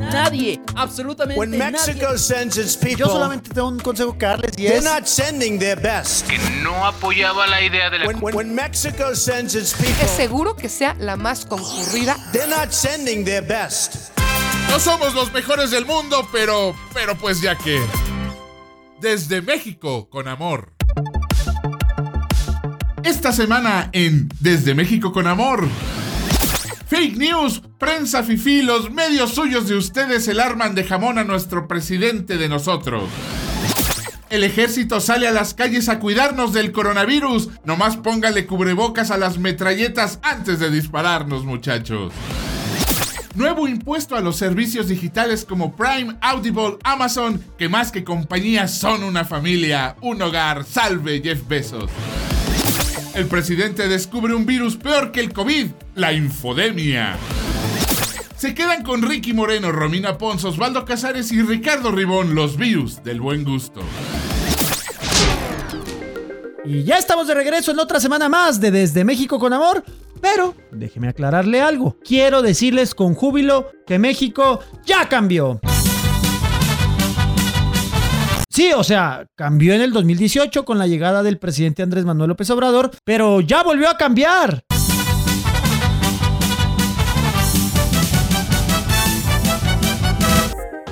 Nadie, absolutamente When Mexico nadie. sends its people, Yo solamente tengo un consejo que darles y they're es not sending their best. que no apoyaba la idea de la When, Mexico sends its Es people, seguro que sea la más concurrida. they're not sending their best. No somos los mejores del mundo, pero, pero pues ya que. Desde México, con amor. Esta semana en Desde México con amor. Fake news, prensa fifí, los medios suyos de ustedes el arman de jamón a nuestro presidente de nosotros. El ejército sale a las calles a cuidarnos del coronavirus. Nomás póngale cubrebocas a las metralletas antes de dispararnos, muchachos. Nuevo impuesto a los servicios digitales como Prime, Audible, Amazon, que más que compañías son una familia, un hogar. Salve Jeff Bezos. El presidente descubre un virus peor que el COVID, la infodemia. Se quedan con Ricky Moreno, Romina Pons, Osvaldo Casares y Ricardo Ribón, los virus del buen gusto. Y ya estamos de regreso en otra semana más de Desde México con Amor. Pero déjeme aclararle algo. Quiero decirles con júbilo que México ya cambió. Sí, o sea, cambió en el 2018 con la llegada del presidente Andrés Manuel López Obrador, pero ya volvió a cambiar.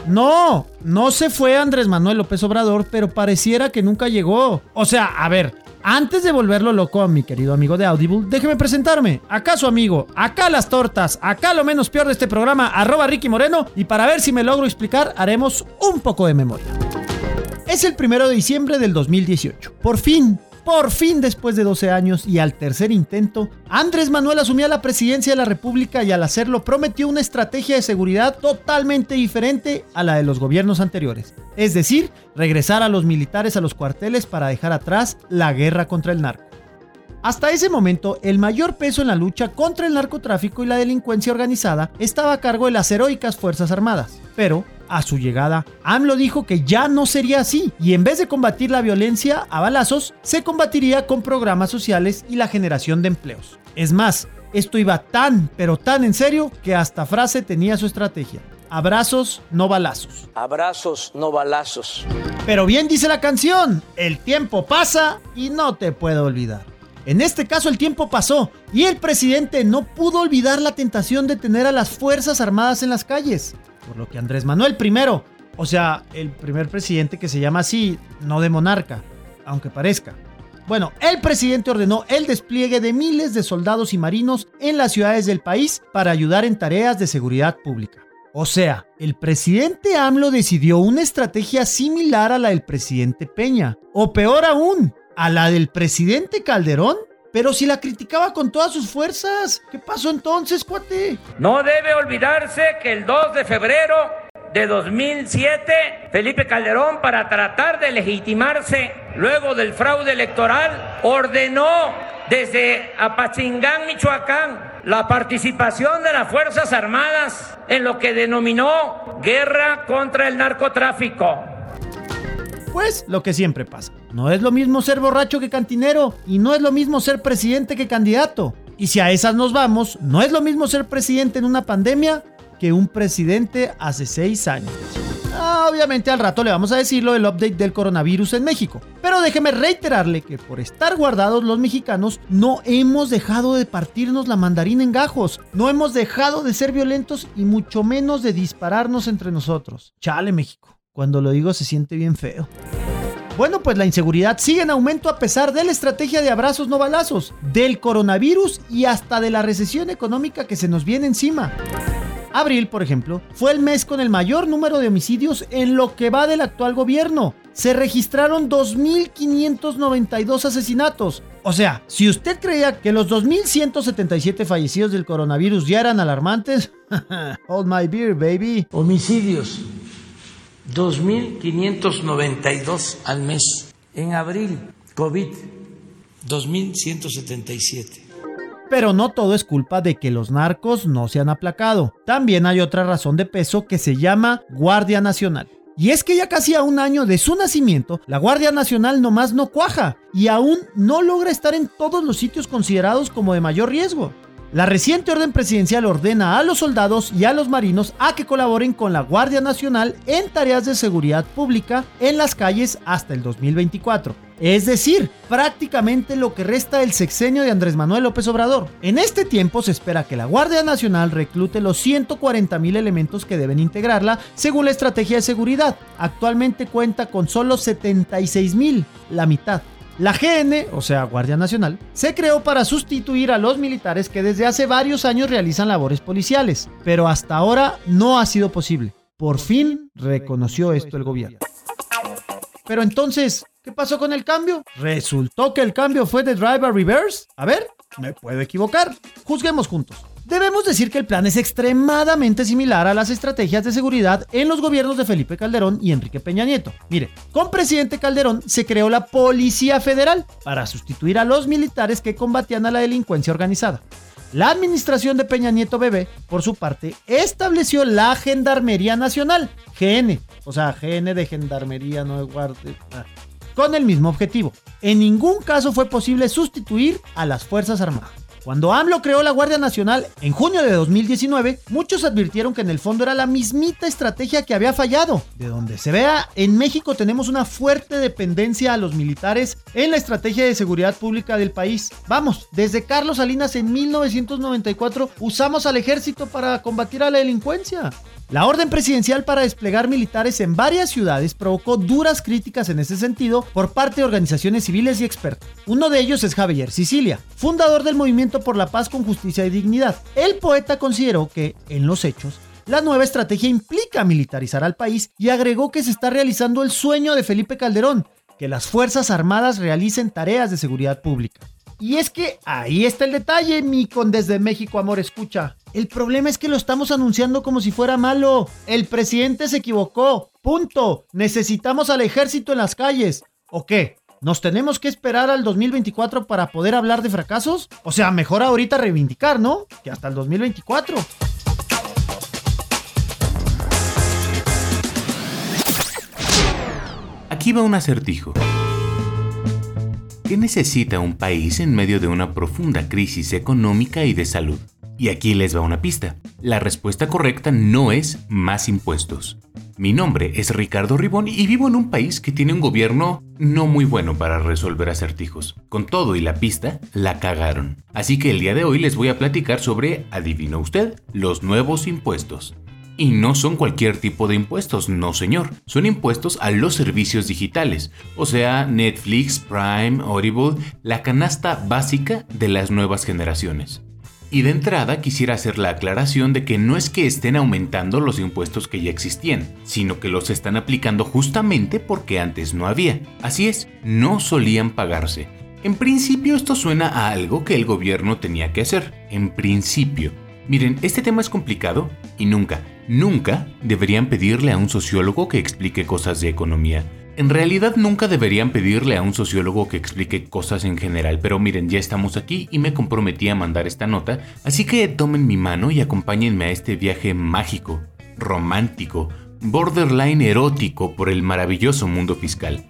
No, no se fue Andrés Manuel López Obrador, pero pareciera que nunca llegó. O sea, a ver, antes de volverlo loco a mi querido amigo de Audible, déjeme presentarme. Acá su amigo, acá las tortas, acá lo menos peor de este programa, arroba Ricky Moreno, y para ver si me logro explicar, haremos un poco de memoria. Es el primero de diciembre del 2018. Por fin, por fin después de 12 años y al tercer intento, Andrés Manuel asumía la presidencia de la República y al hacerlo prometió una estrategia de seguridad totalmente diferente a la de los gobiernos anteriores. Es decir, regresar a los militares a los cuarteles para dejar atrás la guerra contra el narco. Hasta ese momento, el mayor peso en la lucha contra el narcotráfico y la delincuencia organizada estaba a cargo de las heroicas Fuerzas Armadas. Pero, a su llegada, AMLO dijo que ya no sería así y en vez de combatir la violencia a balazos, se combatiría con programas sociales y la generación de empleos. Es más, esto iba tan, pero tan en serio que hasta frase tenía su estrategia. Abrazos, no balazos. Abrazos, no balazos. Pero bien dice la canción, el tiempo pasa y no te puedo olvidar. En este caso el tiempo pasó y el presidente no pudo olvidar la tentación de tener a las Fuerzas Armadas en las calles. Por lo que Andrés Manuel I, o sea, el primer presidente que se llama así, no de monarca, aunque parezca. Bueno, el presidente ordenó el despliegue de miles de soldados y marinos en las ciudades del país para ayudar en tareas de seguridad pública. O sea, el presidente AMLO decidió una estrategia similar a la del presidente Peña, o peor aún, a la del presidente Calderón. Pero si la criticaba con todas sus fuerzas, ¿qué pasó entonces, cuate? No debe olvidarse que el 2 de febrero de 2007, Felipe Calderón, para tratar de legitimarse luego del fraude electoral, ordenó desde Apachingán, Michoacán, la participación de las Fuerzas Armadas en lo que denominó guerra contra el narcotráfico. Pues lo que siempre pasa. No es lo mismo ser borracho que cantinero y no es lo mismo ser presidente que candidato. Y si a esas nos vamos, no es lo mismo ser presidente en una pandemia que un presidente hace seis años. Ah, obviamente al rato le vamos a decir lo del update del coronavirus en México. Pero déjeme reiterarle que por estar guardados los mexicanos no hemos dejado de partirnos la mandarina en gajos. No hemos dejado de ser violentos y mucho menos de dispararnos entre nosotros. Chale México. Cuando lo digo se siente bien feo. Bueno, pues la inseguridad sigue en aumento a pesar de la estrategia de abrazos no balazos, del coronavirus y hasta de la recesión económica que se nos viene encima. Abril, por ejemplo, fue el mes con el mayor número de homicidios en lo que va del actual gobierno. Se registraron 2.592 asesinatos. O sea, si usted creía que los 2.177 fallecidos del coronavirus ya eran alarmantes, hold my beer, baby. Homicidios, 2.592 al mes. En abril, COVID, 2.177. Pero no todo es culpa de que los narcos no se han aplacado. También hay otra razón de peso que se llama Guardia Nacional. Y es que ya casi a un año de su nacimiento, la Guardia Nacional nomás no cuaja y aún no logra estar en todos los sitios considerados como de mayor riesgo. La reciente orden presidencial ordena a los soldados y a los marinos a que colaboren con la Guardia Nacional en tareas de seguridad pública en las calles hasta el 2024. Es decir, prácticamente lo que resta del sexenio de Andrés Manuel López Obrador. En este tiempo se espera que la Guardia Nacional reclute los 140 mil elementos que deben integrarla según la estrategia de seguridad. Actualmente cuenta con solo 76 mil, la mitad. La GN, o sea, Guardia Nacional, se creó para sustituir a los militares que desde hace varios años realizan labores policiales, pero hasta ahora no ha sido posible. Por fin reconoció esto el gobierno. Pero entonces, ¿qué pasó con el cambio? ¿Resultó que el cambio fue de driver reverse? A ver, me puedo equivocar. Juzguemos juntos. Debemos decir que el plan es extremadamente similar a las estrategias de seguridad en los gobiernos de Felipe Calderón y Enrique Peña Nieto. Mire, con presidente Calderón se creó la Policía Federal para sustituir a los militares que combatían a la delincuencia organizada. La administración de Peña Nieto Bebé, por su parte, estableció la Gendarmería Nacional, GN, o sea, GN de Gendarmería, no de guardia, ah, con el mismo objetivo. En ningún caso fue posible sustituir a las Fuerzas Armadas. Cuando AMLO creó la Guardia Nacional en junio de 2019, muchos advirtieron que en el fondo era la mismita estrategia que había fallado. De donde se vea, en México tenemos una fuerte dependencia a los militares en la estrategia de seguridad pública del país. Vamos, desde Carlos Salinas en 1994 usamos al ejército para combatir a la delincuencia. La orden presidencial para desplegar militares en varias ciudades provocó duras críticas en ese sentido por parte de organizaciones civiles y expertos. Uno de ellos es Javier Sicilia, fundador del Movimiento por la Paz con Justicia y Dignidad. El poeta consideró que, en los hechos, la nueva estrategia implica militarizar al país y agregó que se está realizando el sueño de Felipe Calderón, que las Fuerzas Armadas realicen tareas de seguridad pública. Y es que ahí está el detalle, mi con desde México, amor, escucha. El problema es que lo estamos anunciando como si fuera malo. El presidente se equivocó. Punto. Necesitamos al ejército en las calles. ¿O qué? ¿Nos tenemos que esperar al 2024 para poder hablar de fracasos? O sea, mejor ahorita reivindicar, ¿no? Que hasta el 2024. Aquí va un acertijo. ¿Qué necesita un país en medio de una profunda crisis económica y de salud? Y aquí les va una pista. La respuesta correcta no es más impuestos. Mi nombre es Ricardo Ribón y vivo en un país que tiene un gobierno no muy bueno para resolver acertijos. Con todo y la pista, la cagaron. Así que el día de hoy les voy a platicar sobre, adivino usted, los nuevos impuestos. Y no son cualquier tipo de impuestos, no señor. Son impuestos a los servicios digitales, o sea, Netflix, Prime, Audible, la canasta básica de las nuevas generaciones. Y de entrada quisiera hacer la aclaración de que no es que estén aumentando los impuestos que ya existían, sino que los están aplicando justamente porque antes no había. Así es, no solían pagarse. En principio esto suena a algo que el gobierno tenía que hacer. En principio. Miren, este tema es complicado y nunca, nunca deberían pedirle a un sociólogo que explique cosas de economía. En realidad nunca deberían pedirle a un sociólogo que explique cosas en general, pero miren, ya estamos aquí y me comprometí a mandar esta nota, así que tomen mi mano y acompáñenme a este viaje mágico, romántico, borderline erótico por el maravilloso mundo fiscal.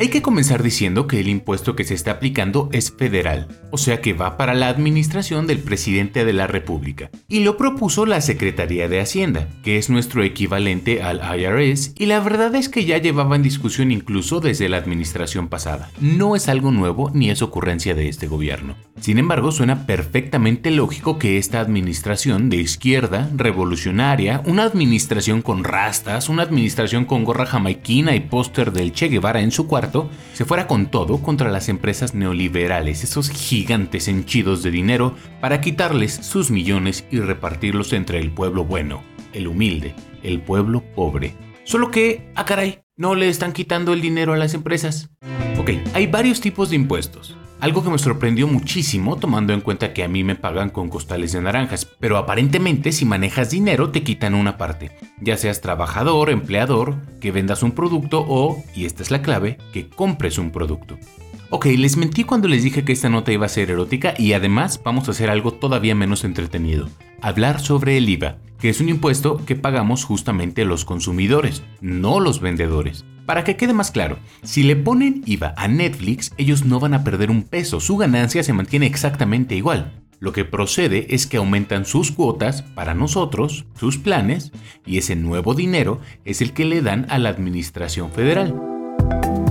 Hay que comenzar diciendo que el impuesto que se está aplicando es federal, o sea que va para la administración del presidente de la República, y lo propuso la Secretaría de Hacienda, que es nuestro equivalente al IRS, y la verdad es que ya llevaba en discusión incluso desde la administración pasada. No es algo nuevo ni es ocurrencia de este gobierno. Sin embargo, suena perfectamente lógico que esta administración de izquierda, revolucionaria, una administración con rastas, una administración con gorra jamaiquina y póster del Che Guevara en su cuarto, se fuera con todo contra las empresas neoliberales, esos gigantes henchidos de dinero, para quitarles sus millones y repartirlos entre el pueblo bueno, el humilde, el pueblo pobre. Solo que, ah caray, no le están quitando el dinero a las empresas. Ok, hay varios tipos de impuestos. Algo que me sorprendió muchísimo tomando en cuenta que a mí me pagan con costales de naranjas, pero aparentemente si manejas dinero te quitan una parte, ya seas trabajador, empleador, que vendas un producto o, y esta es la clave, que compres un producto. Ok, les mentí cuando les dije que esta nota iba a ser erótica y además vamos a hacer algo todavía menos entretenido. Hablar sobre el IVA, que es un impuesto que pagamos justamente los consumidores, no los vendedores. Para que quede más claro, si le ponen IVA a Netflix, ellos no van a perder un peso, su ganancia se mantiene exactamente igual. Lo que procede es que aumentan sus cuotas para nosotros, sus planes, y ese nuevo dinero es el que le dan a la Administración Federal.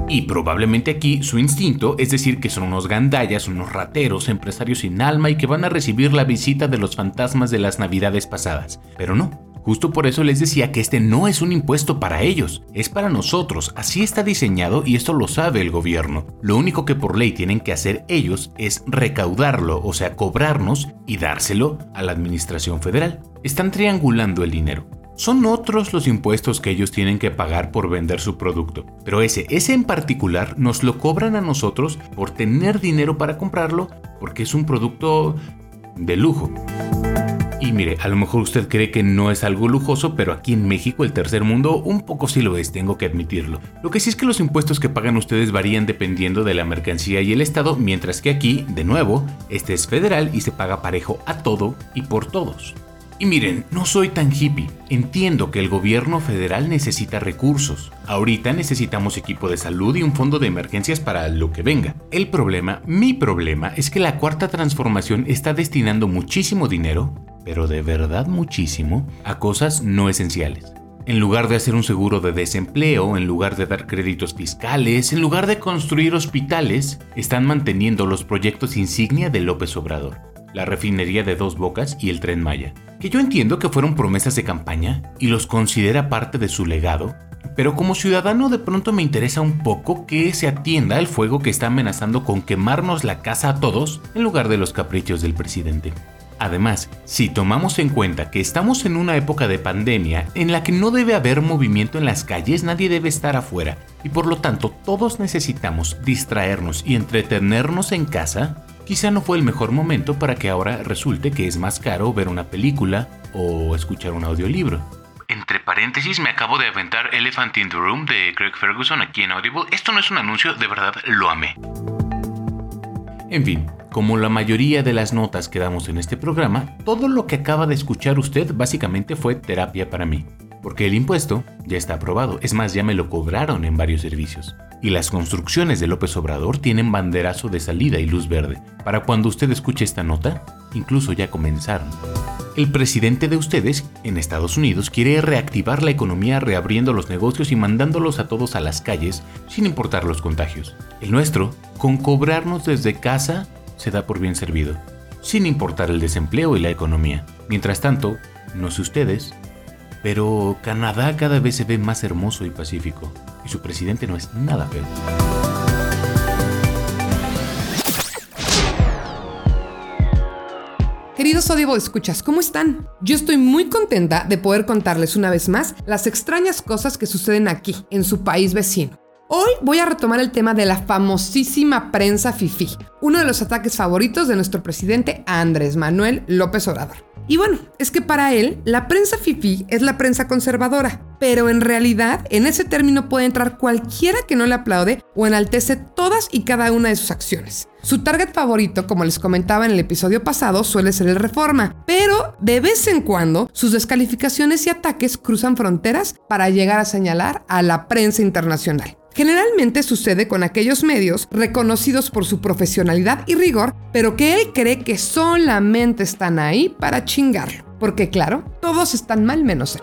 Y probablemente aquí su instinto es decir que son unos gandallas, unos rateros, empresarios sin alma y que van a recibir la visita de los fantasmas de las navidades pasadas. Pero no. Justo por eso les decía que este no es un impuesto para ellos, es para nosotros, así está diseñado y esto lo sabe el gobierno. Lo único que por ley tienen que hacer ellos es recaudarlo, o sea, cobrarnos y dárselo a la Administración Federal. Están triangulando el dinero. Son otros los impuestos que ellos tienen que pagar por vender su producto, pero ese, ese en particular nos lo cobran a nosotros por tener dinero para comprarlo porque es un producto de lujo. Y mire, a lo mejor usted cree que no es algo lujoso, pero aquí en México, el tercer mundo, un poco sí lo es, tengo que admitirlo. Lo que sí es que los impuestos que pagan ustedes varían dependiendo de la mercancía y el estado, mientras que aquí, de nuevo, este es federal y se paga parejo a todo y por todos. Y miren, no soy tan hippie. Entiendo que el gobierno federal necesita recursos. Ahorita necesitamos equipo de salud y un fondo de emergencias para lo que venga. El problema, mi problema, es que la cuarta transformación está destinando muchísimo dinero, pero de verdad muchísimo, a cosas no esenciales. En lugar de hacer un seguro de desempleo, en lugar de dar créditos fiscales, en lugar de construir hospitales, están manteniendo los proyectos insignia de López Obrador la refinería de Dos Bocas y el tren Maya, que yo entiendo que fueron promesas de campaña y los considera parte de su legado, pero como ciudadano de pronto me interesa un poco que se atienda al fuego que está amenazando con quemarnos la casa a todos en lugar de los caprichos del presidente. Además, si tomamos en cuenta que estamos en una época de pandemia en la que no debe haber movimiento en las calles, nadie debe estar afuera, y por lo tanto todos necesitamos distraernos y entretenernos en casa, quizá no fue el mejor momento para que ahora resulte que es más caro ver una película o escuchar un audiolibro. Entre paréntesis, me acabo de aventar Elephant in the Room de Craig Ferguson aquí en Audible. Esto no es un anuncio, de verdad lo amé. En fin, como la mayoría de las notas que damos en este programa, todo lo que acaba de escuchar usted básicamente fue terapia para mí. Porque el impuesto ya está aprobado, es más, ya me lo cobraron en varios servicios. Y las construcciones de López Obrador tienen banderazo de salida y luz verde. Para cuando usted escuche esta nota, incluso ya comenzaron. El presidente de ustedes, en Estados Unidos, quiere reactivar la economía reabriendo los negocios y mandándolos a todos a las calles sin importar los contagios. El nuestro, con cobrarnos desde casa, se da por bien servido, sin importar el desempleo y la economía. Mientras tanto, no sé ustedes, pero Canadá cada vez se ve más hermoso y pacífico, y su presidente no es nada feo. Queridos Audible escuchas, ¿cómo están? Yo estoy muy contenta de poder contarles una vez más las extrañas cosas que suceden aquí, en su país vecino. Hoy voy a retomar el tema de la famosísima prensa FIFI, uno de los ataques favoritos de nuestro presidente Andrés Manuel López Obrador. Y bueno, es que para él, la prensa FIFI es la prensa conservadora, pero en realidad en ese término puede entrar cualquiera que no le aplaude o enaltece todas y cada una de sus acciones. Su target favorito, como les comentaba en el episodio pasado, suele ser el Reforma, pero de vez en cuando sus descalificaciones y ataques cruzan fronteras para llegar a señalar a la prensa internacional. Generalmente sucede con aquellos medios reconocidos por su profesionalidad y rigor, pero que él cree que solamente están ahí para chingarlo. Porque claro, todos están mal menos él.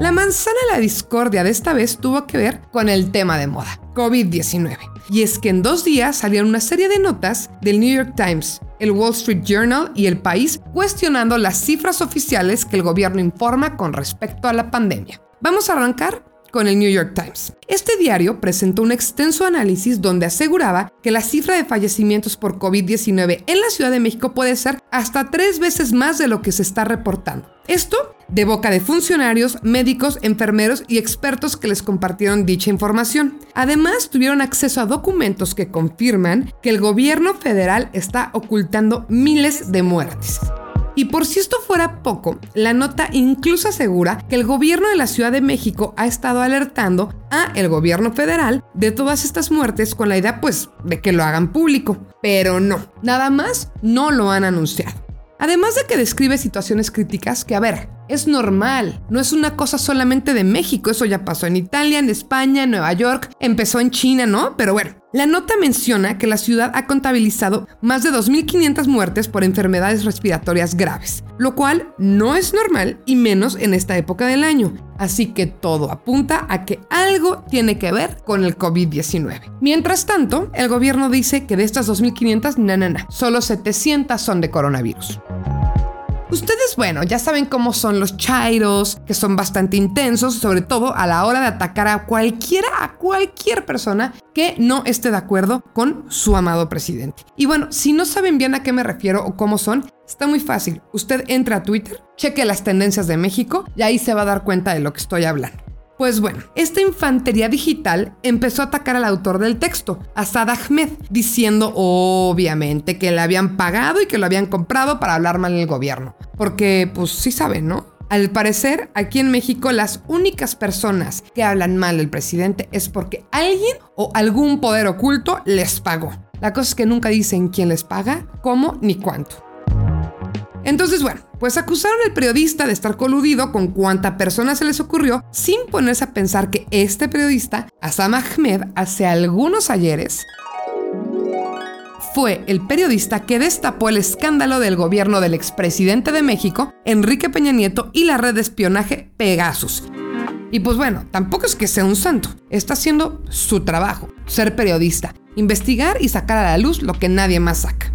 La manzana de la discordia de esta vez tuvo que ver con el tema de moda, COVID-19. Y es que en dos días salieron una serie de notas del New York Times, el Wall Street Journal y el país cuestionando las cifras oficiales que el gobierno informa con respecto a la pandemia. Vamos a arrancar con el New York Times. Este diario presentó un extenso análisis donde aseguraba que la cifra de fallecimientos por COVID-19 en la Ciudad de México puede ser hasta tres veces más de lo que se está reportando. Esto de boca de funcionarios, médicos, enfermeros y expertos que les compartieron dicha información. Además, tuvieron acceso a documentos que confirman que el gobierno federal está ocultando miles de muertes. Y por si esto fuera poco, la nota incluso asegura que el gobierno de la Ciudad de México ha estado alertando a el gobierno federal de todas estas muertes con la idea pues de que lo hagan público. Pero no, nada más no lo han anunciado. Además de que describe situaciones críticas que, a ver, es normal, no es una cosa solamente de México, eso ya pasó en Italia, en España, en Nueva York, empezó en China, ¿no? Pero bueno, la nota menciona que la ciudad ha contabilizado más de 2.500 muertes por enfermedades respiratorias graves, lo cual no es normal y menos en esta época del año. Así que todo apunta a que algo tiene que ver con el COVID-19. Mientras tanto, el gobierno dice que de estas 2.500, na, na, na, solo 700 son de coronavirus. Ustedes, bueno, ya saben cómo son los chairos, que son bastante intensos, sobre todo a la hora de atacar a cualquiera, a cualquier persona que no esté de acuerdo con su amado presidente. Y bueno, si no saben bien a qué me refiero o cómo son, está muy fácil. Usted entra a Twitter, cheque las tendencias de México y ahí se va a dar cuenta de lo que estoy hablando. Pues bueno, esta infantería digital empezó a atacar al autor del texto, Asad Ahmed, diciendo obviamente que le habían pagado y que lo habían comprado para hablar mal del gobierno. Porque, pues sí saben, ¿no? Al parecer, aquí en México las únicas personas que hablan mal del presidente es porque alguien o algún poder oculto les pagó. La cosa es que nunca dicen quién les paga, cómo ni cuánto. Entonces, bueno, pues acusaron al periodista de estar coludido con cuanta persona se les ocurrió sin ponerse a pensar que este periodista, Assam Ahmed, hace algunos ayeres, fue el periodista que destapó el escándalo del gobierno del expresidente de México, Enrique Peña Nieto, y la red de espionaje Pegasus. Y pues bueno, tampoco es que sea un santo, está haciendo su trabajo, ser periodista, investigar y sacar a la luz lo que nadie más saca.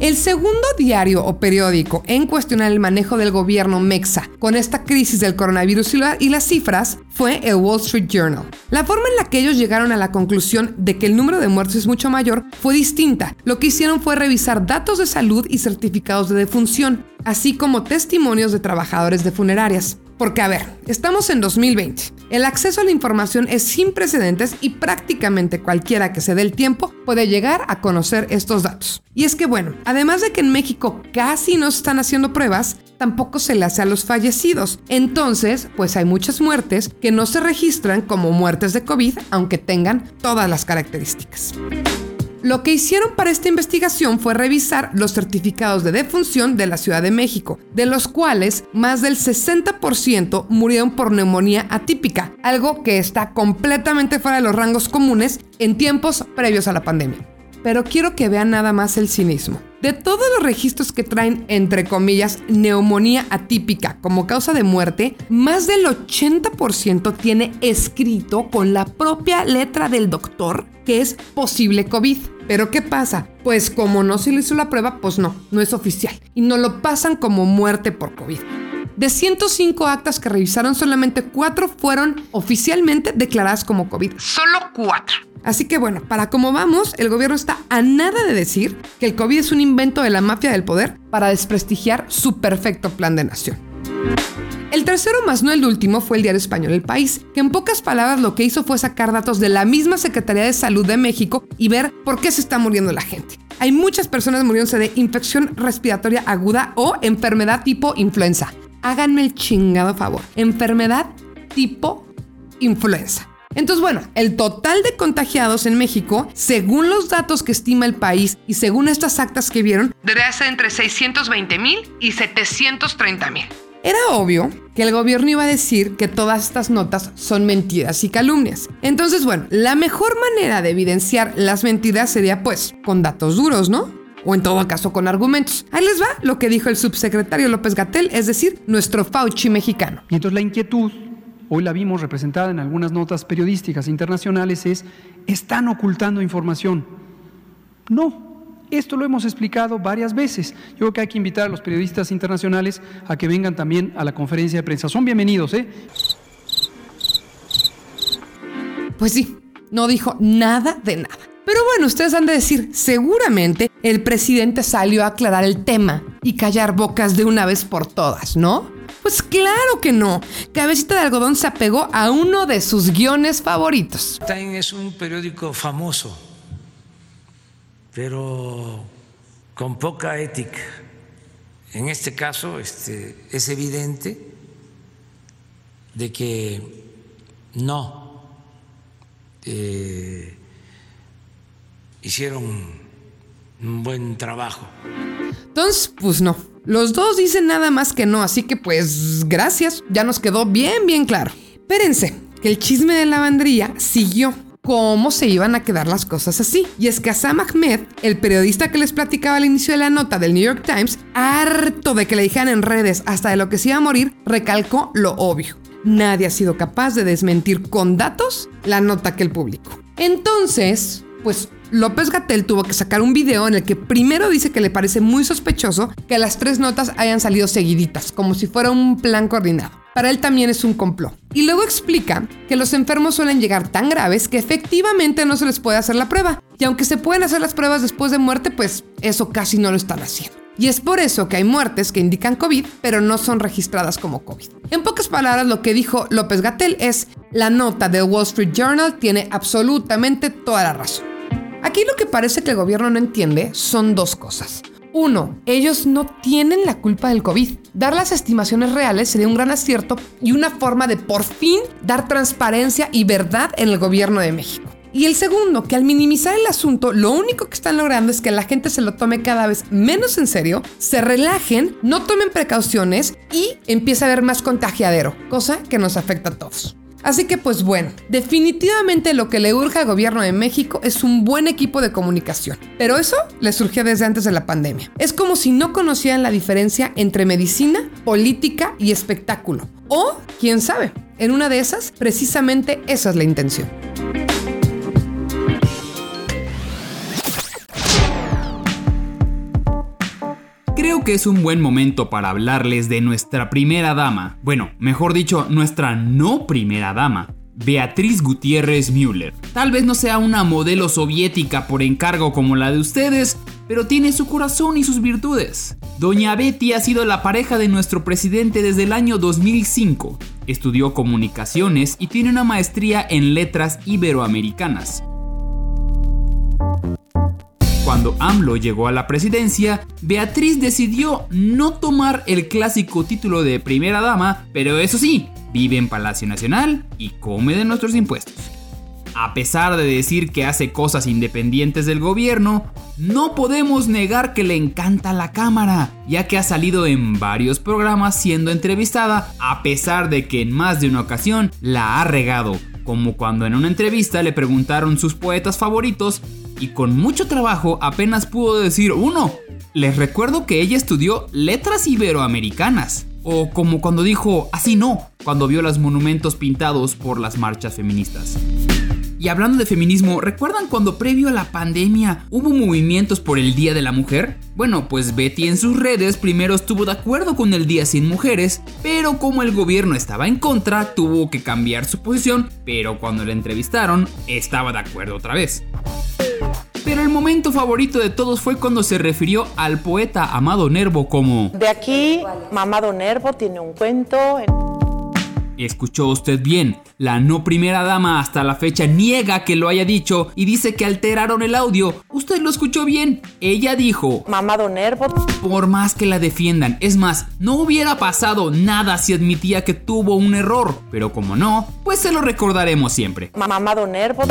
El segundo diario o periódico en cuestionar el manejo del gobierno mexa con esta crisis del coronavirus y las cifras fue el Wall Street Journal. La forma en la que ellos llegaron a la conclusión de que el número de muertes es mucho mayor fue distinta. Lo que hicieron fue revisar datos de salud y certificados de defunción, así como testimonios de trabajadores de funerarias. Porque, a ver, estamos en 2020. El acceso a la información es sin precedentes y prácticamente cualquiera que se dé el tiempo puede llegar a conocer estos datos. Y es que, bueno, además de que en México casi no se están haciendo pruebas, tampoco se le hace a los fallecidos. Entonces, pues hay muchas muertes que no se registran como muertes de COVID, aunque tengan todas las características. Lo que hicieron para esta investigación fue revisar los certificados de defunción de la Ciudad de México, de los cuales más del 60% murieron por neumonía atípica, algo que está completamente fuera de los rangos comunes en tiempos previos a la pandemia. Pero quiero que vean nada más el cinismo. De todos los registros que traen, entre comillas, neumonía atípica como causa de muerte, más del 80% tiene escrito con la propia letra del doctor que es posible COVID. Pero ¿qué pasa? Pues como no se le hizo la prueba, pues no, no es oficial. Y no lo pasan como muerte por COVID. De 105 actas que revisaron, solamente 4 fueron oficialmente declaradas como COVID. Solo 4. Así que bueno, para cómo vamos, el gobierno está a nada de decir que el COVID es un invento de la mafia del poder para desprestigiar su perfecto plan de nación. El tercero más no el último fue el diario español El País, que en pocas palabras lo que hizo fue sacar datos de la misma Secretaría de Salud de México y ver por qué se está muriendo la gente. Hay muchas personas muriéndose de infección respiratoria aguda o enfermedad tipo influenza. Háganme el chingado favor. Enfermedad tipo influenza. Entonces, bueno, el total de contagiados en México, según los datos que estima el país y según estas actas que vieron, debería ser entre 620 mil y 730 mil. Era obvio que el gobierno iba a decir que todas estas notas son mentiras y calumnias. Entonces, bueno, la mejor manera de evidenciar las mentiras sería pues con datos duros, ¿no? O en todo caso con argumentos. Ahí les va lo que dijo el subsecretario López Gatel, es decir, nuestro Fauci mexicano. Y entonces la inquietud, hoy la vimos representada en algunas notas periodísticas internacionales, es, ¿están ocultando información? No, esto lo hemos explicado varias veces. Yo creo que hay que invitar a los periodistas internacionales a que vengan también a la conferencia de prensa. Son bienvenidos, ¿eh? Pues sí, no dijo nada de nada. Pero bueno, ustedes han de decir, seguramente el presidente salió a aclarar el tema y callar bocas de una vez por todas, ¿no? Pues claro que no. Cabecita de algodón se apegó a uno de sus guiones favoritos. Time es un periódico famoso pero con poca ética en este caso este, es evidente de que no eh, hicieron un buen trabajo. Entonces, pues no. Los dos dicen nada más que no, así que pues gracias, ya nos quedó bien, bien claro. Espérense, que el chisme de la lavandería siguió. ¿Cómo se iban a quedar las cosas así? Y es que Sam Ahmed, el periodista que les platicaba al inicio de la nota del New York Times, harto de que le dijeran en redes hasta de lo que se iba a morir, recalcó lo obvio. Nadie ha sido capaz de desmentir con datos la nota que él publicó. Entonces, pues López Gatel tuvo que sacar un video en el que primero dice que le parece muy sospechoso que las tres notas hayan salido seguiditas, como si fuera un plan coordinado. Para él también es un complot. Y luego explica que los enfermos suelen llegar tan graves que efectivamente no se les puede hacer la prueba. Y aunque se pueden hacer las pruebas después de muerte, pues eso casi no lo están haciendo. Y es por eso que hay muertes que indican COVID, pero no son registradas como COVID. En pocas palabras, lo que dijo López Gatel es, la nota del Wall Street Journal tiene absolutamente toda la razón. Aquí lo que parece que el gobierno no entiende son dos cosas. Uno, ellos no tienen la culpa del COVID. Dar las estimaciones reales sería un gran acierto y una forma de por fin dar transparencia y verdad en el gobierno de México. Y el segundo, que al minimizar el asunto, lo único que están logrando es que la gente se lo tome cada vez menos en serio, se relajen, no tomen precauciones y empiece a haber más contagiadero, cosa que nos afecta a todos. Así que pues bueno, definitivamente lo que le urge al gobierno de México es un buen equipo de comunicación. Pero eso le surgió desde antes de la pandemia. Es como si no conocieran la diferencia entre medicina, política y espectáculo. O, quién sabe, en una de esas, precisamente esa es la intención. Es un buen momento para hablarles de nuestra primera dama, bueno, mejor dicho, nuestra no primera dama, Beatriz Gutiérrez Müller. Tal vez no sea una modelo soviética por encargo como la de ustedes, pero tiene su corazón y sus virtudes. Doña Betty ha sido la pareja de nuestro presidente desde el año 2005. Estudió comunicaciones y tiene una maestría en letras iberoamericanas. Cuando AMLO llegó a la presidencia, Beatriz decidió no tomar el clásico título de primera dama, pero eso sí, vive en Palacio Nacional y come de nuestros impuestos. A pesar de decir que hace cosas independientes del gobierno, no podemos negar que le encanta la cámara, ya que ha salido en varios programas siendo entrevistada, a pesar de que en más de una ocasión la ha regado, como cuando en una entrevista le preguntaron sus poetas favoritos y con mucho trabajo apenas pudo decir uno. Les recuerdo que ella estudió letras iberoamericanas. O como cuando dijo así no, cuando vio los monumentos pintados por las marchas feministas. Y hablando de feminismo, ¿recuerdan cuando previo a la pandemia hubo movimientos por el Día de la Mujer? Bueno, pues Betty en sus redes primero estuvo de acuerdo con el Día sin Mujeres, pero como el gobierno estaba en contra, tuvo que cambiar su posición, pero cuando la entrevistaron, estaba de acuerdo otra vez. Pero el momento favorito de todos fue cuando se refirió al poeta Amado Nervo como... De aquí, Amado Nervo tiene un cuento... Escuchó usted bien, la no primera dama hasta la fecha niega que lo haya dicho y dice que alteraron el audio. Usted lo escuchó bien. Ella dijo, Mamado Nervo. Por más que la defiendan, es más, no hubiera pasado nada si admitía que tuvo un error. Pero como no, pues se lo recordaremos siempre. Mamado Nervo.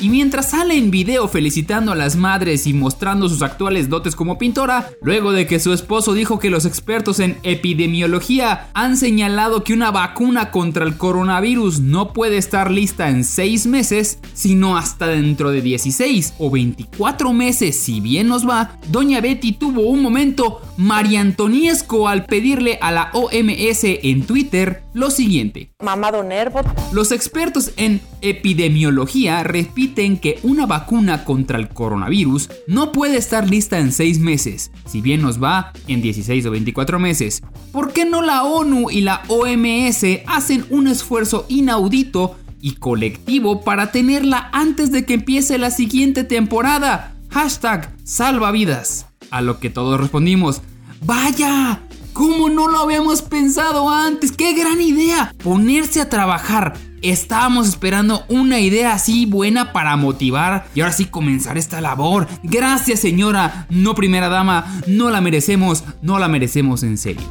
Y mientras sale en video felicitando a las madres y mostrando sus actuales dotes como pintora, luego de que su esposo dijo que los expertos en epidemiología han señalado que una vacuna contra el coronavirus no puede estar lista en 6 meses, sino hasta dentro de 16 o 24 meses si bien nos va, doña Betty tuvo un momento mariantoniesco al pedirle a la OMS en Twitter lo siguiente. Mamado Nervo. Los expertos en epidemiología repiten que una vacuna contra el coronavirus no puede estar lista en 6 meses, si bien nos va en 16 o 24 meses. ¿Por qué no la ONU y la OMS hacen un esfuerzo inaudito y colectivo para tenerla antes de que empiece la siguiente temporada? Hashtag salvavidas. A lo que todos respondimos, vaya, ¿Cómo no lo habíamos pensado antes? ¡Qué gran idea! Ponerse a trabajar. Estábamos esperando una idea así buena para motivar y ahora sí comenzar esta labor. Gracias señora, no primera dama, no la merecemos, no la merecemos en serio.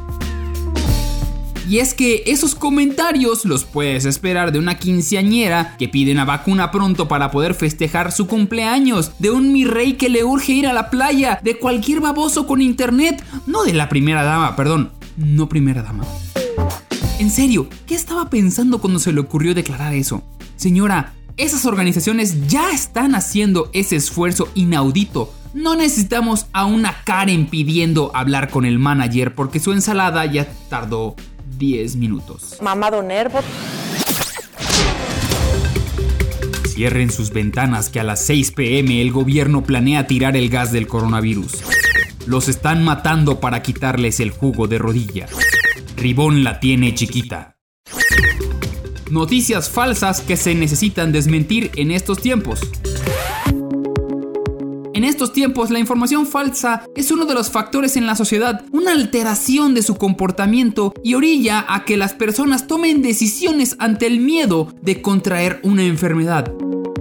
Y es que esos comentarios los puedes esperar de una quinceañera que pide una vacuna pronto para poder festejar su cumpleaños, de un mi rey que le urge ir a la playa, de cualquier baboso con internet, no de la primera dama, perdón, no primera dama. En serio, ¿qué estaba pensando cuando se le ocurrió declarar eso? Señora, esas organizaciones ya están haciendo ese esfuerzo inaudito. No necesitamos a una Karen pidiendo hablar con el manager porque su ensalada ya tardó 10 minutos. Mamado Nervo. Cierren sus ventanas que a las 6 pm el gobierno planea tirar el gas del coronavirus. Los están matando para quitarles el jugo de rodilla. Ribón la tiene chiquita. Noticias falsas que se necesitan desmentir en estos tiempos. En estos tiempos, la información falsa es uno de los factores en la sociedad, una alteración de su comportamiento y orilla a que las personas tomen decisiones ante el miedo de contraer una enfermedad.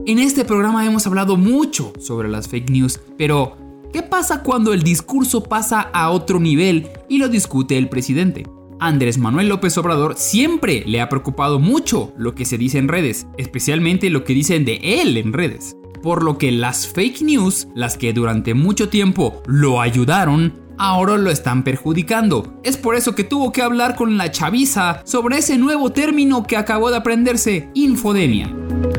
En este programa hemos hablado mucho sobre las fake news, pero ¿qué pasa cuando el discurso pasa a otro nivel y lo discute el presidente? Andrés Manuel López Obrador siempre le ha preocupado mucho lo que se dice en redes, especialmente lo que dicen de él en redes. Por lo que las fake news, las que durante mucho tiempo lo ayudaron, ahora lo están perjudicando. Es por eso que tuvo que hablar con la chaviza sobre ese nuevo término que acabó de aprenderse, infodemia.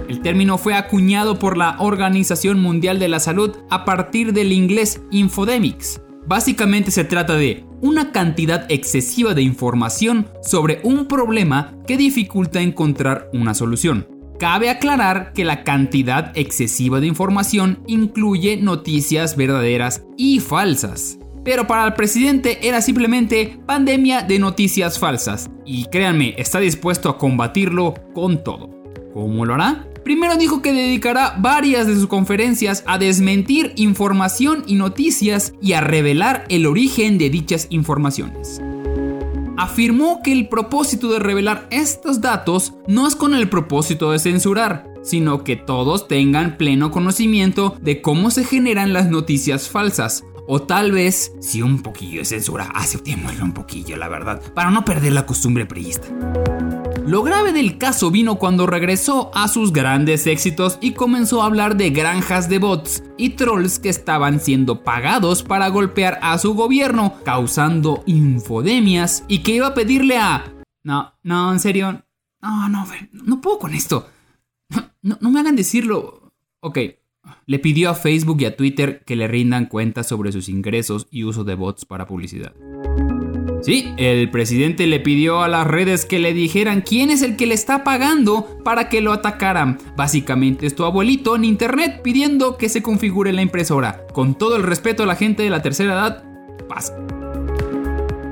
El término fue acuñado por la Organización Mundial de la Salud a partir del inglés infodemics. Básicamente se trata de una cantidad excesiva de información sobre un problema que dificulta encontrar una solución. Cabe aclarar que la cantidad excesiva de información incluye noticias verdaderas y falsas. Pero para el presidente era simplemente pandemia de noticias falsas. Y créanme, está dispuesto a combatirlo con todo. ¿Cómo lo hará? Primero dijo que dedicará varias de sus conferencias a desmentir información y noticias y a revelar el origen de dichas informaciones. Afirmó que el propósito de revelar estos datos no es con el propósito de censurar, sino que todos tengan pleno conocimiento de cómo se generan las noticias falsas, o tal vez, si un poquillo de censura, aceptémoslo un poquillo, la verdad, para no perder la costumbre priista. Lo grave del caso vino cuando regresó a sus grandes éxitos y comenzó a hablar de granjas de bots y trolls que estaban siendo pagados para golpear a su gobierno, causando infodemias y que iba a pedirle a... No, no, en serio. No, no, no puedo con esto. No, me hagan decirlo. Ok, le pidió a Facebook y a Twitter que le rindan cuentas sobre sus ingresos y uso de bots para publicidad. Sí, el presidente le pidió a las redes que le dijeran quién es el que le está pagando para que lo atacaran. Básicamente es tu abuelito en internet pidiendo que se configure la impresora. Con todo el respeto a la gente de la tercera edad, pasa.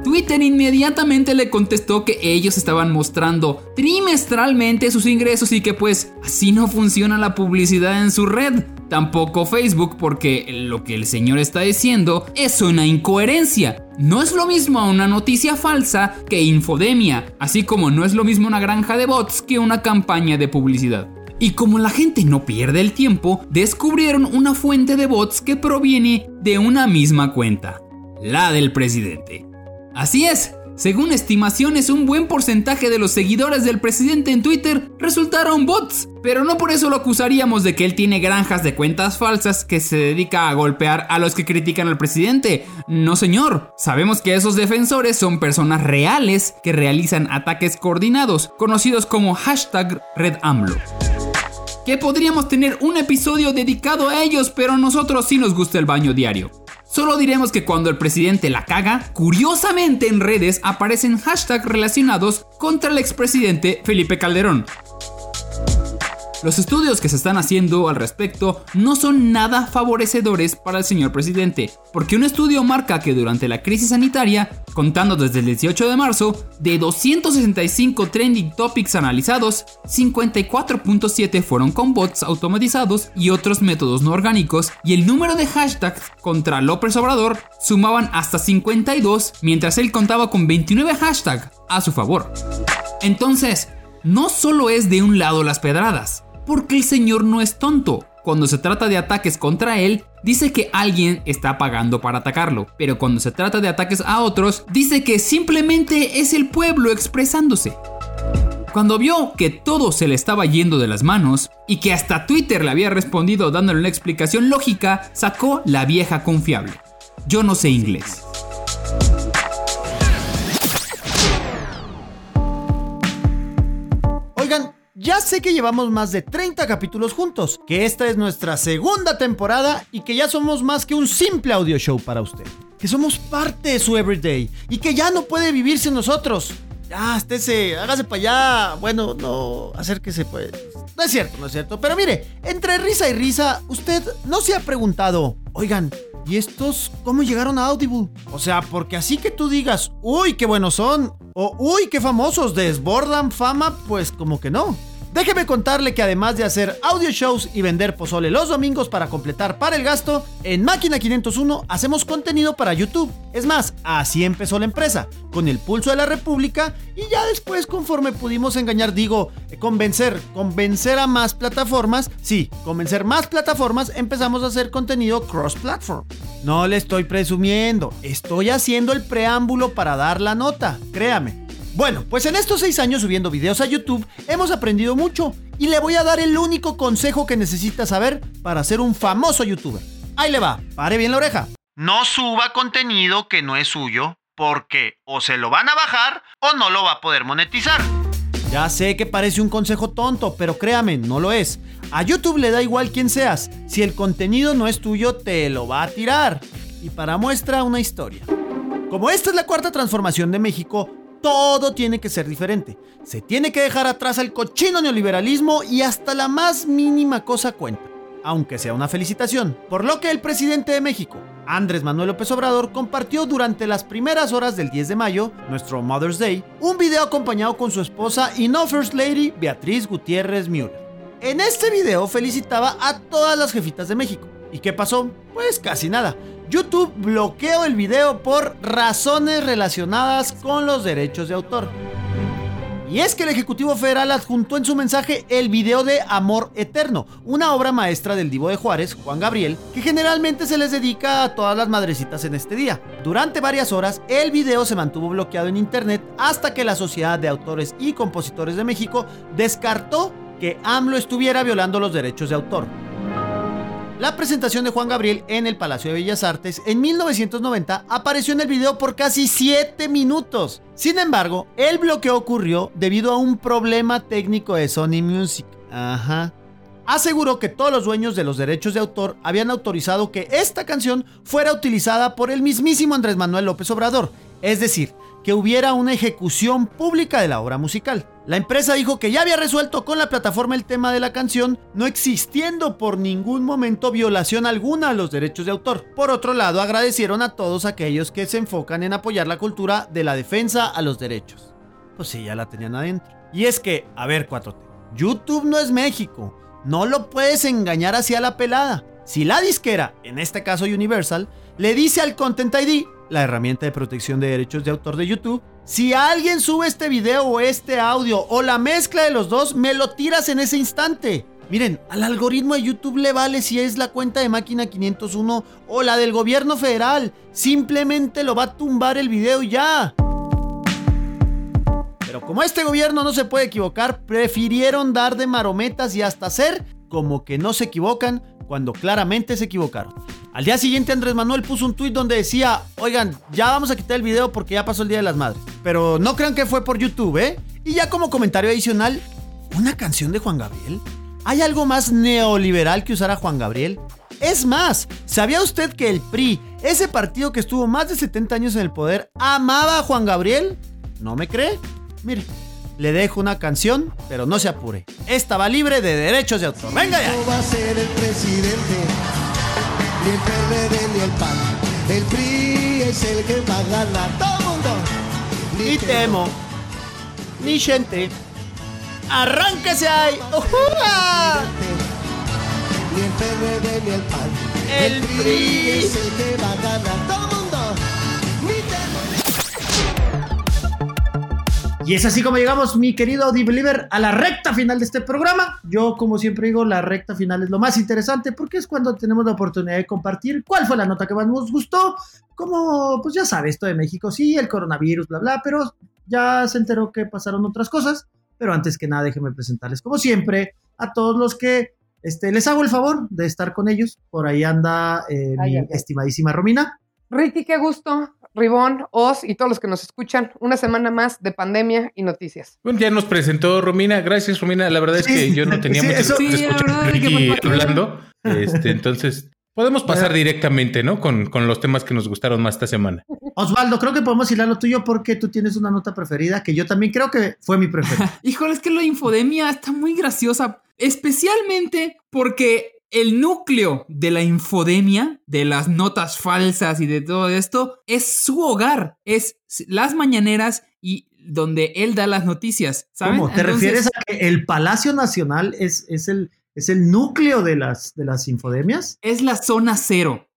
Twitter inmediatamente le contestó que ellos estaban mostrando trimestralmente sus ingresos y que pues así no funciona la publicidad en su red. Tampoco Facebook porque lo que el señor está diciendo es una incoherencia. No es lo mismo una noticia falsa que infodemia, así como no es lo mismo una granja de bots que una campaña de publicidad. Y como la gente no pierde el tiempo, descubrieron una fuente de bots que proviene de una misma cuenta, la del presidente. Así es, según estimaciones, un buen porcentaje de los seguidores del presidente en Twitter resultaron bots. Pero no por eso lo acusaríamos de que él tiene granjas de cuentas falsas que se dedica a golpear a los que critican al presidente. No señor, sabemos que esos defensores son personas reales que realizan ataques coordinados, conocidos como hashtag RedAMLO. Que podríamos tener un episodio dedicado a ellos, pero a nosotros sí nos gusta el baño diario. Solo diremos que cuando el presidente la caga, curiosamente en redes aparecen hashtags relacionados contra el expresidente Felipe Calderón. Los estudios que se están haciendo al respecto no son nada favorecedores para el señor presidente, porque un estudio marca que durante la crisis sanitaria, contando desde el 18 de marzo, de 265 trending topics analizados, 54.7 fueron con bots automatizados y otros métodos no orgánicos, y el número de hashtags contra López Obrador sumaban hasta 52, mientras él contaba con 29 hashtags a su favor. Entonces, no solo es de un lado las pedradas, porque el señor no es tonto. Cuando se trata de ataques contra él, dice que alguien está pagando para atacarlo, pero cuando se trata de ataques a otros, dice que simplemente es el pueblo expresándose. Cuando vio que todo se le estaba yendo de las manos y que hasta Twitter le había respondido dándole una explicación lógica, sacó la vieja confiable. Yo no sé inglés. Ya sé que llevamos más de 30 capítulos juntos, que esta es nuestra segunda temporada y que ya somos más que un simple audio show para usted. Que somos parte de su everyday y que ya no puede vivir sin nosotros. Ya, estése, hágase para allá. Bueno, no, acérquese pues. No es cierto, no es cierto. Pero mire, entre risa y risa, usted no se ha preguntado, oigan, ¿y estos cómo llegaron a Audible? O sea, porque así que tú digas, uy, qué buenos son, o uy, qué famosos, desbordan fama, pues como que no. Déjeme contarle que además de hacer audio shows y vender pozole los domingos para completar para el gasto, en Máquina 501 hacemos contenido para YouTube. Es más, así empezó la empresa, con el pulso de la República y ya después conforme pudimos engañar, digo, eh, convencer, convencer a más plataformas, sí, convencer más plataformas, empezamos a hacer contenido cross-platform. No le estoy presumiendo, estoy haciendo el preámbulo para dar la nota, créame. Bueno, pues en estos seis años subiendo videos a YouTube hemos aprendido mucho y le voy a dar el único consejo que necesita saber para ser un famoso youtuber. Ahí le va, pare bien la oreja. No suba contenido que no es suyo porque o se lo van a bajar o no lo va a poder monetizar. Ya sé que parece un consejo tonto, pero créame, no lo es. A YouTube le da igual quién seas. Si el contenido no es tuyo, te lo va a tirar. Y para muestra una historia. Como esta es la cuarta transformación de México, todo tiene que ser diferente. Se tiene que dejar atrás el cochino neoliberalismo y hasta la más mínima cosa cuenta, aunque sea una felicitación. Por lo que el presidente de México, Andrés Manuel López Obrador, compartió durante las primeras horas del 10 de mayo, nuestro Mother's Day, un video acompañado con su esposa y no First Lady, Beatriz Gutiérrez Müller. En este video felicitaba a todas las jefitas de México. ¿Y qué pasó? Pues casi nada. YouTube bloqueó el video por razones relacionadas con los derechos de autor. Y es que el Ejecutivo Federal adjuntó en su mensaje el video de Amor Eterno, una obra maestra del divo de Juárez, Juan Gabriel, que generalmente se les dedica a todas las madrecitas en este día. Durante varias horas, el video se mantuvo bloqueado en internet hasta que la Sociedad de Autores y Compositores de México descartó que AMLO estuviera violando los derechos de autor. La presentación de Juan Gabriel en el Palacio de Bellas Artes en 1990 apareció en el video por casi 7 minutos. Sin embargo, el bloqueo ocurrió debido a un problema técnico de Sony Music. Ajá. Aseguró que todos los dueños de los derechos de autor habían autorizado que esta canción fuera utilizada por el mismísimo Andrés Manuel López Obrador. Es decir, que hubiera una ejecución pública de la obra musical. La empresa dijo que ya había resuelto con la plataforma el tema de la canción, no existiendo por ningún momento violación alguna a los derechos de autor. Por otro lado, agradecieron a todos aquellos que se enfocan en apoyar la cultura de la defensa a los derechos. Pues sí, ya la tenían adentro. Y es que, a ver, 4T, YouTube no es México. No lo puedes engañar hacia la pelada. Si la disquera, en este caso Universal, le dice al Content ID, la herramienta de protección de derechos de autor de YouTube, si alguien sube este video o este audio o la mezcla de los dos, me lo tiras en ese instante. Miren, al algoritmo de YouTube le vale si es la cuenta de máquina 501 o la del gobierno federal. Simplemente lo va a tumbar el video ya. Pero como este gobierno no se puede equivocar, prefirieron dar de marometas y hasta hacer como que no se equivocan cuando claramente se equivocaron. Al día siguiente Andrés Manuel puso un tuit donde decía, oigan, ya vamos a quitar el video porque ya pasó el Día de las Madres. Pero no crean que fue por YouTube, ¿eh? Y ya como comentario adicional, ¿una canción de Juan Gabriel? ¿Hay algo más neoliberal que usar a Juan Gabriel? Es más, ¿sabía usted que el PRI, ese partido que estuvo más de 70 años en el poder, amaba a Juan Gabriel? ¿No me cree? Mire, le dejo una canción, pero no se apure. esta va libre de derechos de autor. Venga ya. Va a ser el presidente, ni el PRD ni el PAN. El PRI es el que va a ganar. Todo mundo. Ni temo, ni gente. Arráncase ahí. ¡Ujua! Ni el PRD ni el PAN. El PRI. es el que va a ganar. Todo el mundo. Y es así como llegamos, mi querido Audi Believer, a la recta final de este programa. Yo, como siempre digo, la recta final es lo más interesante porque es cuando tenemos la oportunidad de compartir cuál fue la nota que más nos gustó. Como, pues ya sabes, esto de México, sí, el coronavirus, bla, bla, pero ya se enteró que pasaron otras cosas. Pero antes que nada, déjenme presentarles, como siempre, a todos los que este, les hago el favor de estar con ellos. Por ahí anda eh, mi estimadísima Romina. Ricky, qué gusto. Ribón, Oz y todos los que nos escuchan. Una semana más de pandemia y noticias. Bueno, ya nos presentó Romina. Gracias, Romina. La verdad es que yo no tenía Sí, mucho eso- que Sí, es que hablando. Este, entonces, podemos pasar directamente, ¿no? Con, con los temas que nos gustaron más esta semana. Osvaldo, creo que podemos ir a lo tuyo porque tú tienes una nota preferida que yo también creo que fue mi preferida. Híjole, es que la infodemia está muy graciosa, especialmente porque el núcleo de la infodemia, de las notas falsas y de todo esto, es su hogar, es las mañaneras y donde él da las noticias, ¿sabes? ¿Cómo? ¿Te Entonces, refieres a que el Palacio Nacional es, es, el, es el núcleo de las, de las infodemias? Es la zona cero.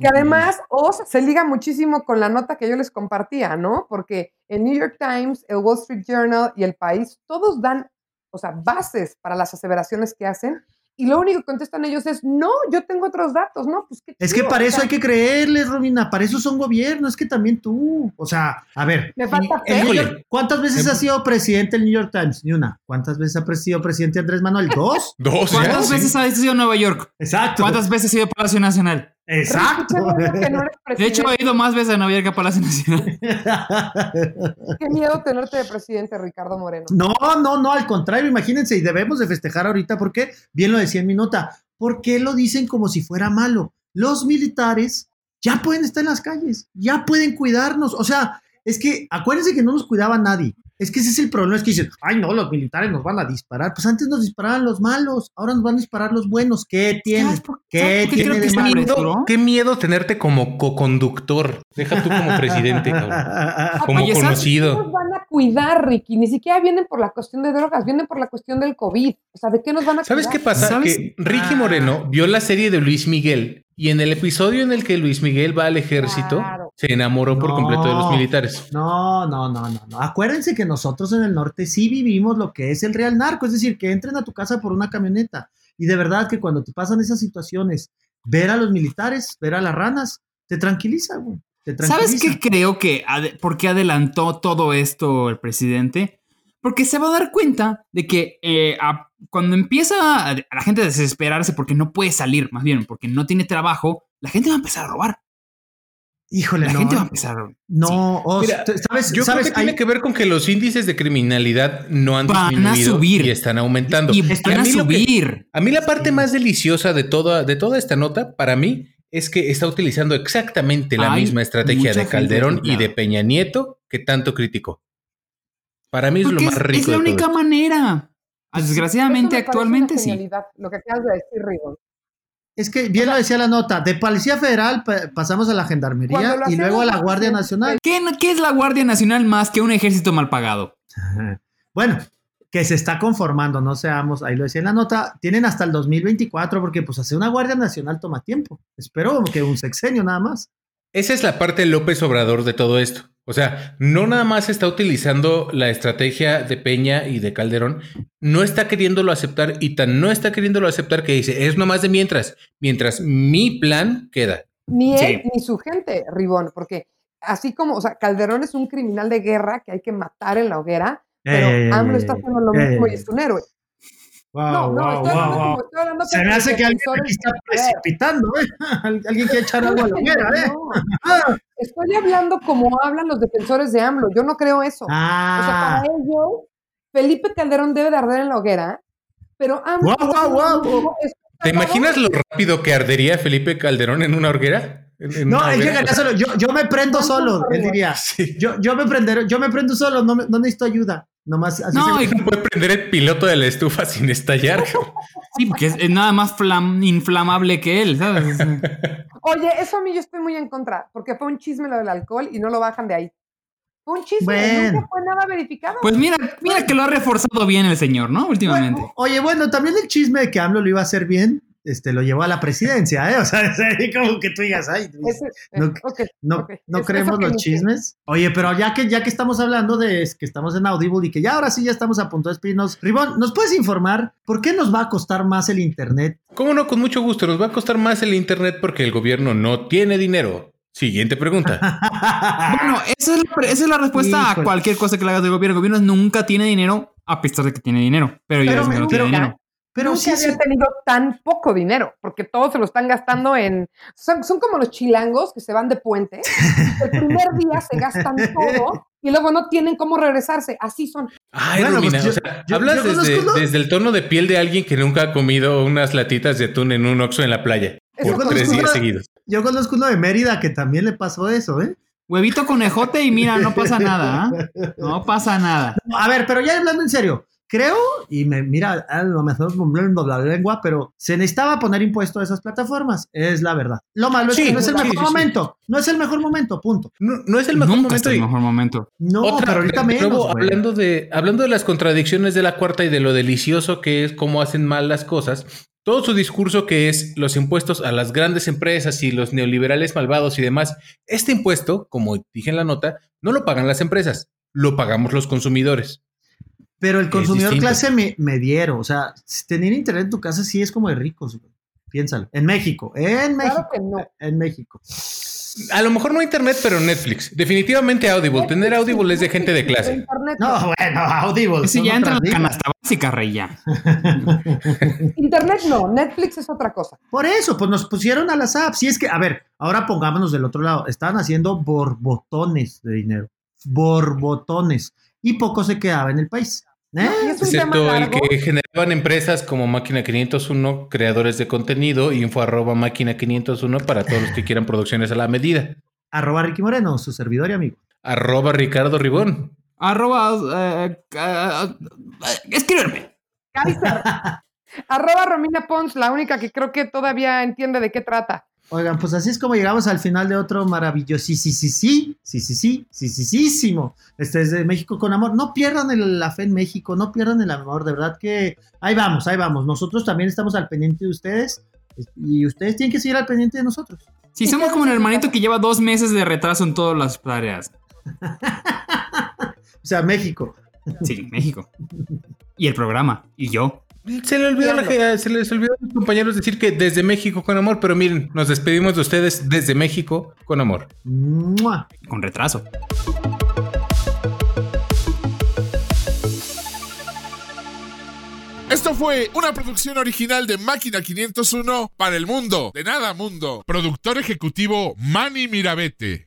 Que además Oz se liga muchísimo con la nota que yo les compartía, ¿no? Porque el New York Times, el Wall Street Journal y el País, todos dan, o sea, bases para las aseveraciones que hacen. Y lo único que contestan ellos es, no, yo tengo otros datos, ¿no? Pues qué Es que para o eso sea, hay que creerles, Romina, para eso son gobierno, es que también tú, o sea, a ver, Me falta el fe. New York- ¿cuántas veces ha sido presidente el New York Times? Ni una. ¿Cuántas veces ha sido presidente Andrés Manuel? ¿Dos? Dos, ya. ¿Cuántas sí. veces ha ido a Nueva York? Exacto. ¿Cuántas veces ha ido a Palacio Nacional? Exacto. Qué bueno que no eres De hecho, he ido más veces a Nueva York que a Palacio Nacional. Qué miedo tenerte de presidente, Ricardo Moreno. No, no, no, al contrario, imagínense, y debemos de festejar ahorita porque, bien lo decía en mi nota, ¿por qué lo dicen como si fuera malo? Los militares ya pueden estar en las calles, ya pueden cuidarnos, o sea, es que acuérdense que no nos cuidaba nadie, es que ese es el problema, es que dicen, ay no, los militares nos van a disparar, pues antes nos disparaban los malos, ahora nos van a disparar los buenos, ¿qué tiene? ¿Sabes por- ¿Qué sabes qué tiene de malo? miedo? Qué miedo tenerte como co-conductor. Deja tú como presidente, cabrón. Como Oye, ¿sabes? Nos conocido. van a cuidar, Ricky. Ni siquiera vienen por la cuestión de drogas, vienen por la cuestión del COVID. O sea, ¿de qué nos van a ¿Sabes cuidar? qué pasa? ¿Sabes? Que Ricky Ah. Moreno vio la serie de Luis Miguel y en el episodio en el que Luis Miguel va al ejército, Claro. Se enamoró por No. completo de los militares. No, no, no, no, no. Acuérdense que nosotros en el norte sí vivimos lo que es el real narco, es decir, que entren a tu casa por una camioneta. Y de verdad que cuando te pasan esas situaciones, ver a los militares, ver a las ranas, te tranquiliza, güey. Te ¿Sabes qué creo que ade- por qué adelantó todo esto el presidente? Porque se va a dar cuenta de que eh, a- cuando empieza a, a la gente a desesperarse porque no puede salir, más bien porque no tiene trabajo, la gente va a empezar a robar. Híjole, La no. gente va a empezar robar. No, Os, Mira, t- ¿sabes? Yo ¿sabes? creo que tiene que ver con que los índices de criminalidad no han Van a disminuido subir. y están aumentando. Y Y van a que- subir. a mí la parte más deliciosa de toda, de toda esta nota, para mí, es que está utilizando exactamente la Hay misma estrategia de Calderón y de. Peña Nieto que tanto criticó. Para mí es lo más rico. es la única manera. Desgraciadamente, actualmente sí. Lo que acabas de decir, Rigo. Es que bien lo decía la nota, de Policía Federal pa- pasamos a la Gendarmería y luego a la Guardia sí. Nacional. ¿Qué, qué es la Guardia Nacional más que un ejército mal pagado? Bueno, que se está conformando, no seamos, ahí lo decía en la nota, tienen hasta el 2024 porque pues hacer una Guardia Nacional toma tiempo. Espero que un sexenio nada más. Esa es la parte López Obrador de todo esto. O sea, no nada más está utilizando la estrategia de Peña y de Calderón, no está queriéndolo aceptar y tan no está queriéndolo aceptar que dice, es nomás de mientras, mientras mi plan queda. Ni Sí. él ni su gente, Ribón, porque así como, o sea, Calderón es un criminal de guerra que hay que matar en la hoguera, pero AMLO está haciendo lo mismo y es un héroe. Wow, no, no, wow, estoy, wow, hablando wow. como, estoy hablando Se me hace que alguien aquí está precipitando, ¿eh? Al- Alguien quiere echar agua a la hoguera, ¿eh? No, estoy hablando como hablan los defensores de AMLO. Yo no creo eso. O sea, Ah, para ellos, Felipe Calderón debe de arder en la hoguera, pero AMLO. ¿Te imaginas lo rápido que ardería Felipe Calderón en una hoguera? No, él llegaría solo. Yo, yo me prendo ¿Cuántos solo, él diría. Sí. Yo, yo me prenderé, yo me prendo solo, no, me- no necesito ayuda. Nomás así No, se- y- No puede prender el piloto de la estufa sin estallar. Sí, porque es, es nada más flam- inflamable que él, ¿sabes? Oye, eso a mí yo estoy muy en contra, porque fue un chisme lo del alcohol y no lo bajan de ahí. Fue un chisme, Bueno. nunca fue nada verificado. Pues mira, mira que lo ha reforzado bien el señor, ¿no? Últimamente. Oye, bueno, también el chisme de que AMLO lo iba a hacer bien, este, lo llevó a la presidencia, ¿eh? O sea, es ahí como que tú digas, ay, no, no, ok. no Es- creemos los chismes. Oye, pero ya que, ya que estamos hablando de que estamos en Audible y que ya ahora sí ya estamos a punto de despedirnos, Ribón, ¿nos puedes informar por qué nos va a costar más el Internet? ¿Cómo no? Con mucho gusto. Nos va a costar más el Internet porque el gobierno no tiene dinero. Siguiente pregunta. Bueno, esa es la, esa es la respuesta Híjole. a cualquier cosa que le hagas del gobierno. El gobierno nunca tiene dinero, a pesar de que tiene dinero. Pero, ya Pero es que me- no pero- tiene dinero. Pero Nunca sí, había sí. tenido tan poco dinero, porque todos se lo están gastando en... Son, son como los chilangos que se van de puente. El primer día se gastan todo y luego no tienen cómo regresarse. Así son. Ay, Bueno, Romina, pues yo- o sea, yo- hablas yo desde, conozco, ¿no? desde el tono de piel de alguien que nunca ha comido unas latitas de atún en un oxo en la playa Eso por conozco tres días una- seguidos. Yo conozco uno de Mérida que también le pasó eso, ¿eh? Huevito conejote y mira, no pasa nada. ¿ah? No pasa nada. A ver, pero ya hablando en serio, creo, y me mira, a lo mejor moviendo la lengua, pero se necesitaba poner impuesto a esas plataformas, es la verdad. Lo malo es Sí, que no es el mejor sí, sí. momento, no es el mejor momento, punto. No, no es el mejor Nunca momento. está el y- mejor momento. No, Otra, pero ahorita menos, güey. hablando de, hablando de las contradicciones de la cuarta y de lo delicioso que es cómo hacen mal las cosas, todo su discurso que es los impuestos a las grandes empresas y los neoliberales malvados y demás, este impuesto, como dije en la nota, no lo pagan las empresas, lo pagamos los consumidores. Pero el consumidor clase me- mediero, o sea, tener internet en tu casa sí es como de ricos, güey. Piénsalo. En México, en México, Claro que no. en México. A lo mejor no internet, pero Netflix. Definitivamente Audible. Tener Audible es de gente de clase. Internet, No, bueno, Audible. Son ya entra en la canasta básica, rey, ya. Internet no, Netflix es otra cosa. Por eso, pues nos pusieron a las apps. Y es que, a ver, ahora pongámonos del otro lado. Estaban haciendo borbotones de dinero. Borbotones. Y poco se quedaba en el país. ¿Eh? Y es Excepto el que generaban empresas como Máquina 501, creadores de contenido, info arroba máquina 501 para todos los que quieran producciones a la medida. Arroba Ricky Moreno, su servidor y amigo. Arroba Ricardo Ribón. Arroba. eh, eh, escríbeme. Kaiser. Arroba Romina Pons, la única que creo que todavía entiende de qué trata. Oigan, pues así es como llegamos al final de otro maravilloso, sí, sí, sí, sí, sí, sí, sí, sí, sí, sí, este es de México con amor. No pierdan el, la fe en México, no pierdan el amor, de verdad que ahí vamos, ahí vamos. Nosotros también estamos al pendiente de ustedes y ustedes tienen que seguir al pendiente de nosotros. Sí, somos como el hermanito que lleva dos meses de retraso en todas las tareas. o sea, México. Sí, México. Y el programa, y yo. Se le olvidó a la ge- se les olvidó a los compañeros decir que desde México con amor, pero miren, nos despedimos de ustedes desde México con amor. ¡Mua! Con retraso. Esto fue una producción original de Máquina 501 para el mundo. De nada mundo. Productor ejecutivo Manny Mirabete.